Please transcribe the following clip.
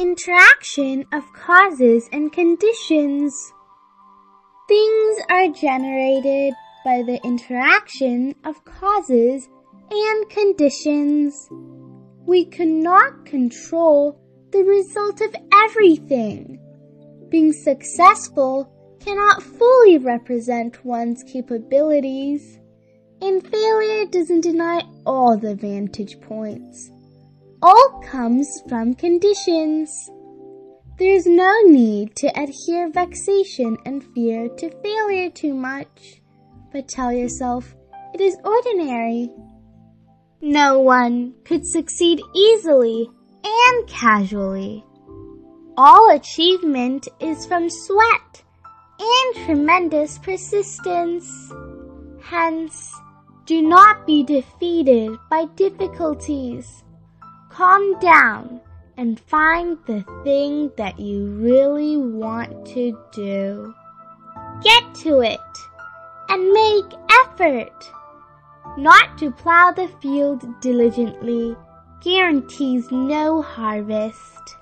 interaction of causes and conditions. Things are generated by the interaction of causes and conditions. We cannot control the result of everything. Being successful cannot fully represent one's capabilities, and failure doesn't deny all the vantage points. All comes from conditions. There's no need to adhere vexation and fear to failure too much, but tell yourself it is ordinary. No one could succeed easily and casually. All achievement is from sweat and tremendous persistence. Hence, do not be defeated by difficulties. Calm down and find the thing that you really want to do. Get to it and make effort. Not to plow the field diligently guarantees no harvest.